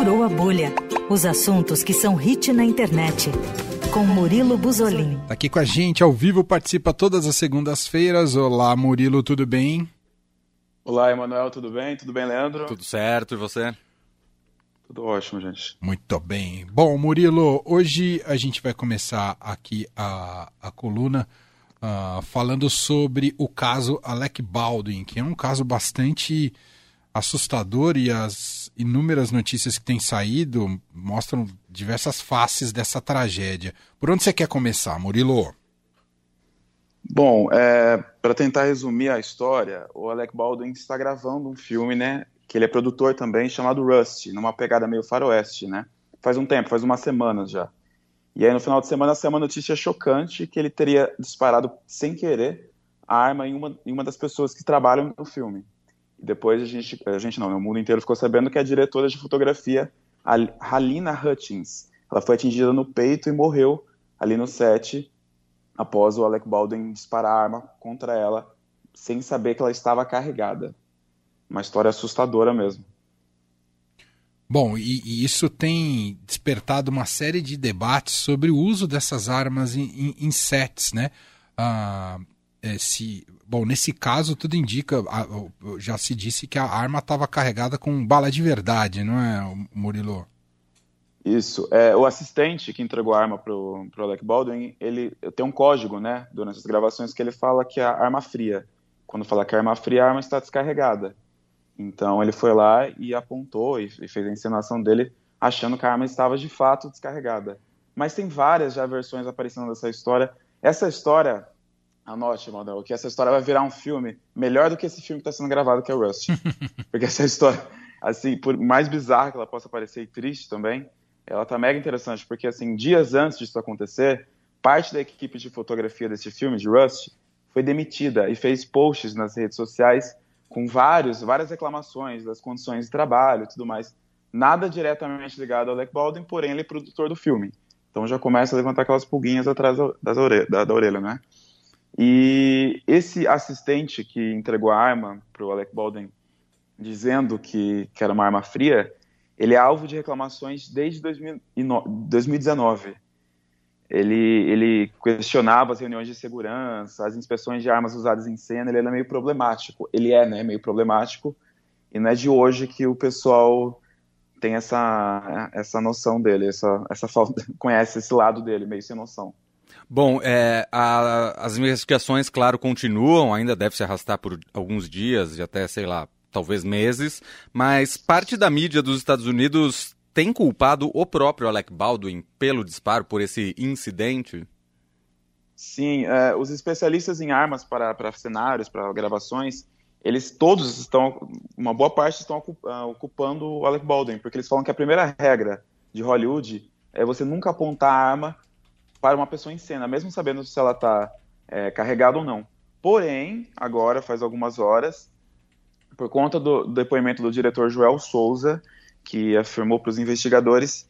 Furou a Bolha. Os assuntos que são hit na internet. Com Murilo Buzolin. Tá aqui com a gente ao vivo, participa todas as segundas-feiras. Olá, Murilo, tudo bem? Olá, Emanuel, tudo bem? Tudo bem, Leandro? Tudo certo, e você? Tudo ótimo, gente. Muito bem. Bom, Murilo, hoje a gente vai começar aqui a, a coluna uh, falando sobre o caso Alec Baldwin, que é um caso bastante assustador e as inúmeras notícias que têm saído mostram diversas faces dessa tragédia. Por onde você quer começar, Murilo? Bom, é, para tentar resumir a história, o Alec Baldwin está gravando um filme, né? Que ele é produtor também, chamado Rust, numa pegada meio faroeste, né? Faz um tempo, faz umas semanas já. E aí no final de semana saiu uma notícia chocante que ele teria disparado sem querer a arma em uma, em uma das pessoas que trabalham no filme. E depois a gente, a gente não, né, o mundo inteiro ficou sabendo que a diretora de fotografia, Halina Hutchins, ela foi atingida no peito e morreu ali no set após o Alec Baldwin disparar a arma contra ela sem saber que ela estava carregada. Uma história assustadora mesmo. Bom, e, e, isso tem despertado uma série de debates sobre o uso dessas armas em, em, em sets, né? Ah, é, se, bom, nesse caso tudo indica, já se disse que a arma estava carregada com bala de verdade, não é, Murilo? Isso. É, o assistente que entregou a arma pro, pro Alec Baldwin, ele tem um código, né, durante as gravações que ele fala que é a arma fria. Quando fala que a arma fria, a arma está descarregada. Então ele foi lá e apontou e, e fez a encenação dele achando que a arma estava de fato descarregada. Mas tem várias já versões aparecendo dessa história. Essa história, anote, Manuel, que essa história vai virar um filme melhor do que esse filme que está sendo gravado, que é o Rust. Porque essa história, assim, por mais bizarra que ela possa parecer e triste também, ela tá mega interessante, porque, assim, dias antes disso acontecer, parte da equipe de fotografia desse filme, de Rust, foi demitida e fez posts nas redes sociais com vários, várias reclamações das condições de trabalho e tudo mais. Nada diretamente ligado ao Alec Baldwin, porém ele é produtor do filme. Então já começa a levantar aquelas pulguinhas atrás da, da orelha, né? E esse assistente que entregou a arma para o Alec Baldwin, dizendo que, que era uma arma fria, ele é alvo de reclamações desde 2019 ele, ele questionava as reuniões de segurança, as inspeções de armas usadas em cena, ele era meio problemático. Ele é, né, meio problemático, e não é de hoje que o pessoal tem essa, essa noção dele, essa, essa falta, conhece esse lado dele, meio sem noção. Bom, é, a, as investigações, claro, continuam, ainda deve se arrastar por alguns dias e até, sei lá, talvez meses, mas parte da mídia dos Estados Unidos tem culpado o próprio Alec Baldwin pelo disparo, por esse incidente? Sim, é, os especialistas em armas para, para cenários, para gravações, eles todos estão, uma boa parte estão ah, ocupando o Alec Baldwin, porque eles falam que a primeira regra de Hollywood é você nunca apontar a arma para uma pessoa em cena, mesmo sabendo se ela está é, carregada ou não. Porém, agora, faz algumas horas, por conta do depoimento do diretor Joel Souza, que afirmou para os investigadores,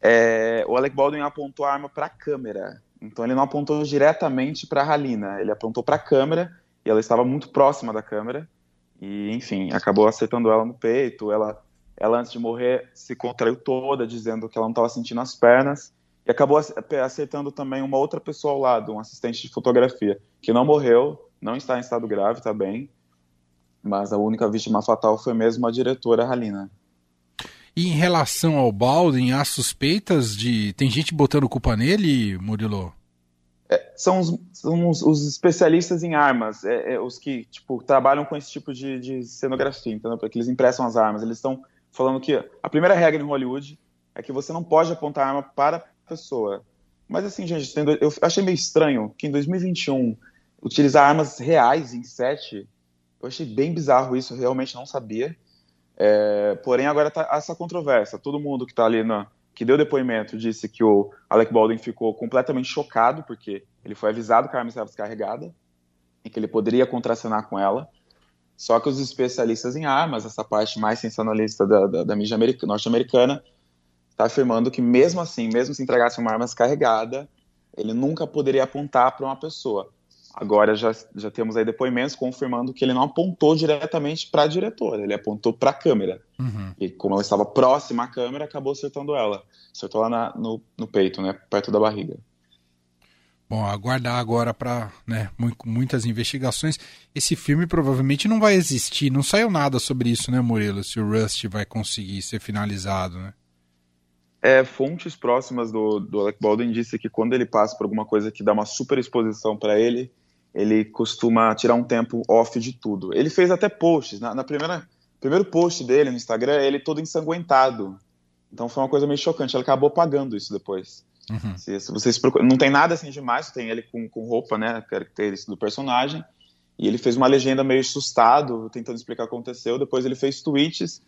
é, o Alec Baldwin apontou a arma para a câmera. Então ele não apontou diretamente para a Halina, ele apontou para a câmera e ela estava muito próxima da câmera e, enfim, acabou acertando ela no peito. Ela, ela antes de morrer se contraiu toda, dizendo que ela não estava sentindo as pernas e acabou acertando também uma outra pessoa ao lado, um assistente de fotografia, que não morreu, não está em estado grave, está bem, mas a única vítima fatal foi mesmo a diretora Halina. E em relação ao Baldwin, há suspeitas de. Tem gente botando culpa nele, Murilo? É, são, os, são os, os, especialistas em armas, é, é, os que tipo, trabalham com esse tipo de, de cenografia, entendeu? Porque eles impressam as armas. Eles estão falando que a primeira regra em Hollywood é que você não pode apontar arma para pessoa. Mas assim, gente, eu achei meio estranho que em 2021 utilizar armas reais em set, eu achei bem bizarro isso, eu realmente não sabia. É, porém, agora está essa controvérsia. Todo mundo que está ali na, que deu depoimento disse que o Alec Baldwin ficou completamente chocado porque ele foi avisado que a arma estava descarregada e que ele poderia contracenar com ela. Só que os especialistas em armas, essa parte mais sensacionalista da, da, da mídia norte-americana, está afirmando que mesmo assim, mesmo se entregasse uma arma descarregada, ele nunca poderia apontar para uma pessoa. Agora já, já temos aí depoimentos confirmando que ele não apontou diretamente para a diretora, ele apontou para a câmera. Uhum. E como ela estava próxima à câmera, acabou acertando ela. Acertou lá na, no, no peito, né? Perto da barriga. Bom, aguardar agora para né, muitas investigações. Esse filme provavelmente não vai existir. Não saiu nada sobre isso, né, Murilo? Se o Rust vai conseguir ser finalizado, né? É, fontes próximas do, do Alec Baldwin disse que quando ele passa por alguma coisa que dá uma super exposição para ele, ele costuma tirar um tempo off de tudo. Ele fez até posts. Na, na primeira primeiro post dele no Instagram, ele todo ensanguentado. Então foi uma coisa meio chocante. Ele acabou pagando isso depois. Uhum. Se, se vocês procuram, não tem nada assim demais, tem ele com, com roupa, né, característica do personagem. E ele fez uma legenda meio assustado, tentando explicar o que aconteceu. Depois ele fez tweets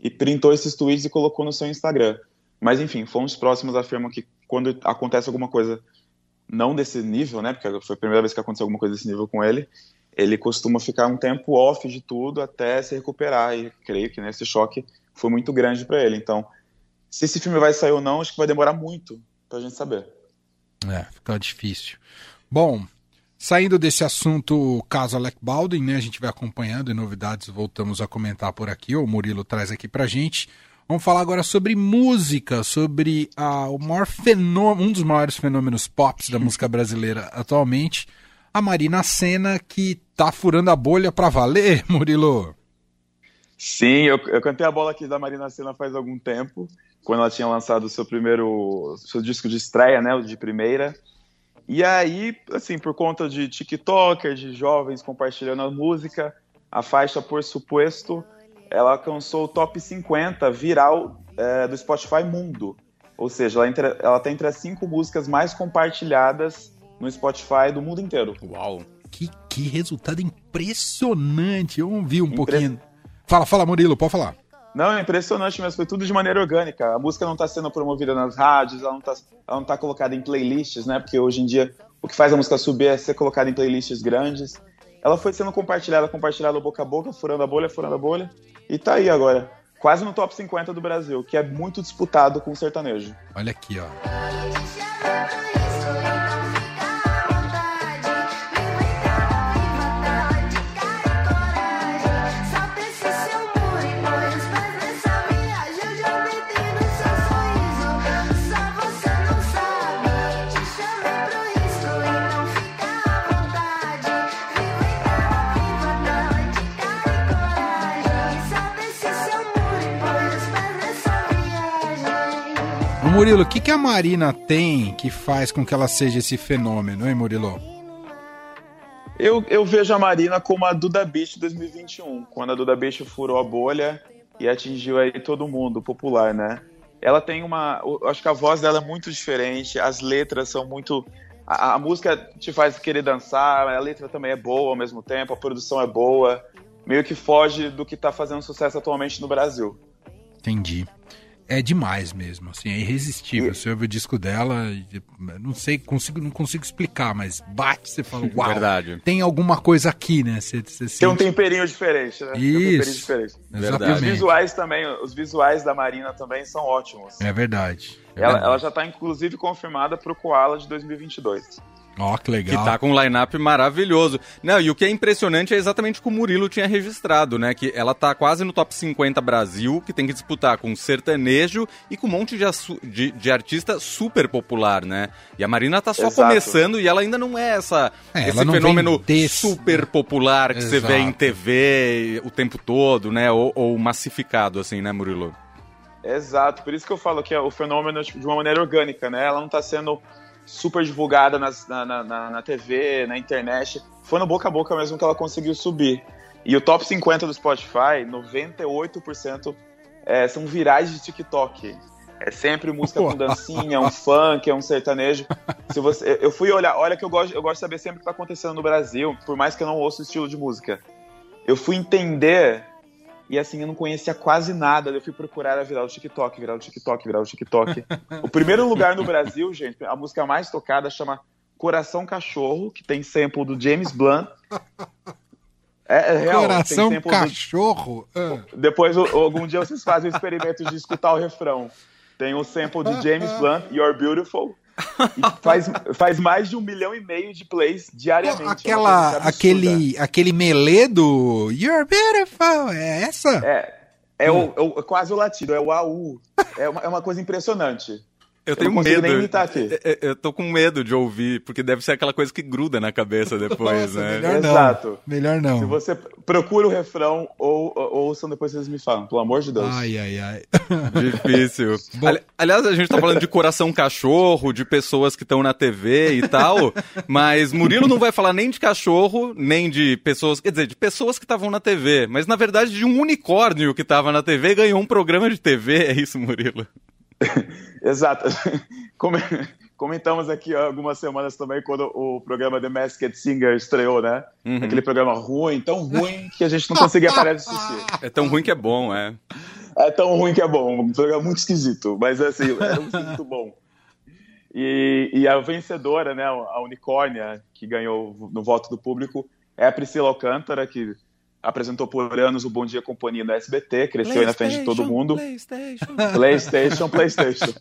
e printou esses tweets e colocou no seu Instagram. Mas enfim, fontes próximas afirmam que quando acontece alguma coisa não desse nível, né, porque foi a primeira vez que aconteceu alguma coisa desse nível com ele, ele costuma ficar um tempo off de tudo até se recuperar. E creio que nesse choque foi muito grande para ele. Então, se esse filme vai sair ou não, acho que vai demorar muito pra gente saber. É, fica difícil. Bom, saindo desse assunto, caso Alec Baldwin, né, a gente vai acompanhando e novidades voltamos a comentar por aqui, o Murilo traz aqui pra gente. Vamos falar agora sobre música, sobre ah, o maior fenômeno, um dos maiores fenômenos pop da música brasileira atualmente, a Marina Senna, que tá furando a bolha pra valer, Murilo. Sim, eu, eu cantei a bola aqui da Marina Senna faz algum tempo quando ela tinha lançado o seu primeiro seu disco de estreia, né, o de primeira. E aí, assim, por conta de TikToker, de jovens compartilhando a música, a faixa Por Suposto, ela alcançou o top 50 viral é, do Spotify Mundo. Ou seja, ela, entre, ela tá entre as cinco músicas mais compartilhadas no Spotify do mundo inteiro. Uau! Que, que resultado impressionante! Eu ouvi um Impre... pouquinho. Fala, fala, Murilo, pode falar. Não, é impressionante mesmo, foi tudo de maneira orgânica. A música não está sendo promovida nas rádios, ela não está ela não tá colocada em playlists, né? Porque hoje em dia o que faz a música subir é ser colocada em playlists grandes. Ela foi sendo compartilhada, compartilhada boca a boca, furando a bolha, furando a bolha, e tá aí agora, quase no top 50 do Brasil, que é muito disputado com o sertanejo. Olha aqui, ó. Murilo, o que, que a Marina tem que faz com que ela seja esse fenômeno, hein, Murilo? Eu, eu vejo a Marina como a Duda Beach 2021, quando a Duda Beach furou a bolha e atingiu aí todo mundo, popular, né? Ela tem uma. Acho que a voz dela é muito diferente, as letras são muito. A, a música te faz querer dançar, a letra também é boa ao mesmo tempo, a produção é boa, meio que foge do que tá fazendo sucesso atualmente no Brasil. Entendi é demais mesmo, assim, é irresistível. Você ouve o disco dela, não sei, consigo, não consigo explicar, mas bate, você fala, uau, Verdade. tem alguma coisa aqui, né? Você, você tem sente... um temperinho diferente, né? Isso, tem um temperinho diferente. Verdade. E os visuais também, os visuais da Marina também são ótimos. É verdade. É ela, verdade. ela já está inclusive confirmada para o Koala de 2022. Ó, oh, que legal. Que tá com um line-up maravilhoso. Não, e o que é impressionante é exatamente o que o Murilo tinha registrado, né? Que ela tá quase no top 50 Brasil, que tem que disputar com sertanejo e com um monte de, de, de artista super popular, né? E a Marina tá só Exato. começando e ela ainda não é essa, é, esse fenômeno desse... super popular que Exato. você vê em TV o tempo todo, né? Ou, ou massificado, assim, né, Murilo? Exato, por isso que eu falo que é o fenômeno tipo, de uma maneira orgânica, né? Ela não tá sendo super divulgada nas, na, na, na, TV, na internet. Foi no boca a boca mesmo que ela conseguiu subir. E o top 50 do Spotify, 98% é, são virais de TikTok. É sempre música com dancinha, um funk, é um sertanejo. Se você, eu fui olhar, olha que eu gosto, eu gosto de saber sempre o que está acontecendo no Brasil, por mais que eu não ouça o estilo de música. Eu fui entender e assim, eu não conhecia quase nada. Eu fui procurar era virar o TikTok, virar o TikTok, virar o TikTok. o primeiro lugar no Brasil, gente, a música mais tocada chama Coração Cachorro, que tem sample do James Blunt. É, é real. Coração Cachorro? Do... Ah. Depois, algum dia vocês fazem o experimento de escutar o refrão. Tem o sample do James Blunt, You're Beautiful. faz, faz mais de um milhão e meio de plays diariamente. Pô, é aquela, aquele, aquele melê do You're Beautiful, é essa? É, é, hum. o, é, o, quase o latido, é o AU. É uma, é uma coisa impressionante. Eu tenho eu medo. Eu, eu tô com medo de ouvir, porque deve ser aquela coisa que gruda na cabeça depois, Nossa, né? Melhor não. Exato. Melhor não. Se você procura o refrão ou, ou ouçam depois vocês me falam, pelo amor de Deus. Ai, ai, ai. Difícil. Ali, aliás, a gente tá falando de coração cachorro, de pessoas que estão na TV e tal, mas Murilo não vai falar nem de cachorro, nem de pessoas, quer dizer, de pessoas que estavam na TV, mas na verdade de um unicórnio que tava na TV e ganhou um programa de TV, é isso, Murilo? Exato. Comentamos aqui algumas semanas também quando o programa The Masked Singer estreou, né? Uhum. Aquele programa ruim, tão ruim que a gente não conseguia parar de assistir. É tão ruim que é bom, é. É tão ruim que é bom. Um programa muito esquisito, mas assim, é muito bom. E, e, a vencedora, né, a unicórnia que ganhou no voto do público é a Priscila Alcântara, que apresentou por anos o Bom Dia Companhia no SBT, cresceu aí na frente de todo mundo. PlayStation, PlayStation, PlayStation.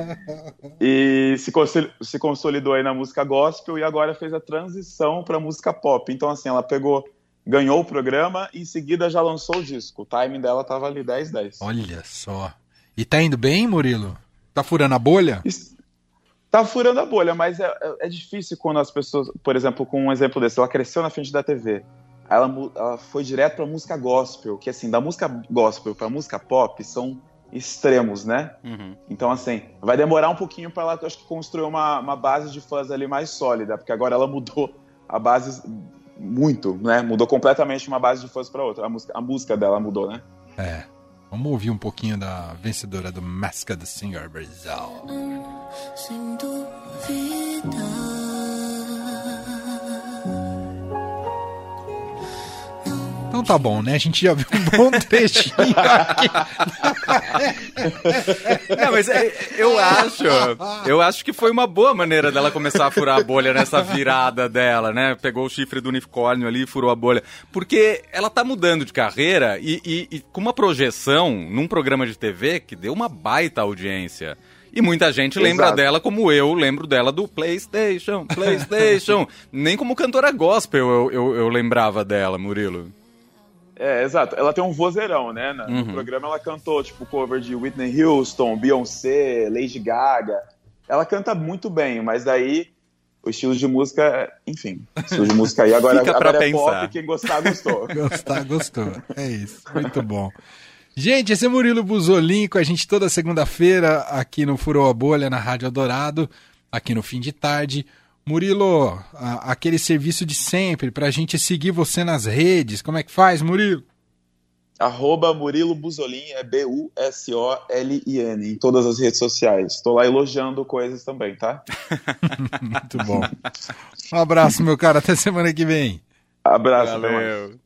e se, se consolidou aí na música gospel e agora fez a transição para música pop. Então, assim, ela pegou, ganhou o programa e em seguida já lançou o disco. O timing dela tava ali 10-10. Olha só. E tá indo bem, Murilo? Tá furando a bolha? Tá furando a bolha, mas é, é, é difícil quando as pessoas, por exemplo, com um exemplo desse, ela cresceu na frente da TV ela, ela foi direto para música gospel, que assim, da música gospel para música pop são extremos, né? Uhum. Então, assim, vai demorar um pouquinho para ela, acho que, construir uma, uma base de fãs ali mais sólida, porque agora ela mudou a base muito, né? Mudou completamente uma base de fãs para outra. A música, a música dela mudou, né? É. Vamos ouvir um pouquinho da vencedora do Masked Singer Brasil. Sem dúvida. Então tá bom, né? A gente já viu um bom trechinho aqui. Não, mas é, eu acho, eu acho que foi uma boa maneira dela começar a furar a bolha nessa virada dela, né? Pegou o chifre do unicórnio ali e furou a bolha. Porque ela tá mudando de carreira e, e, e com uma projeção num programa de TV que deu uma baita audiência. E muita gente lembra Exato. dela como eu lembro dela do PlayStation, PlayStation. Nem como cantora gospel eu, eu, eu lembrava dela, Murilo. É, exato. Ela tem um vozeirão, né? No uhum. programa ela cantou, tipo, cover de Whitney Houston, Beyoncé, Lady Gaga. Ela canta muito bem, mas daí o estilo de música, enfim, o estilo de música aí agora, agora é pensar. pop, quem gostar, gostou. gostar, gostou. É isso. Muito bom. Gente, esse é Murilo Buzolin com a gente toda segunda-feira aqui no Furou a Bolha, na Rádio Adorado, aqui no fim de tarde. Murilo, a, aquele serviço de sempre para a gente seguir você nas redes. Como é que faz, Murilo? Arroba Murilo Buzolin, é B-U-S-O-L-I-N, em todas as redes sociais. Estou lá elogiando coisas também, tá? Muito bom. Um abraço, meu cara. Até semana que vem. Abraço, Valeu.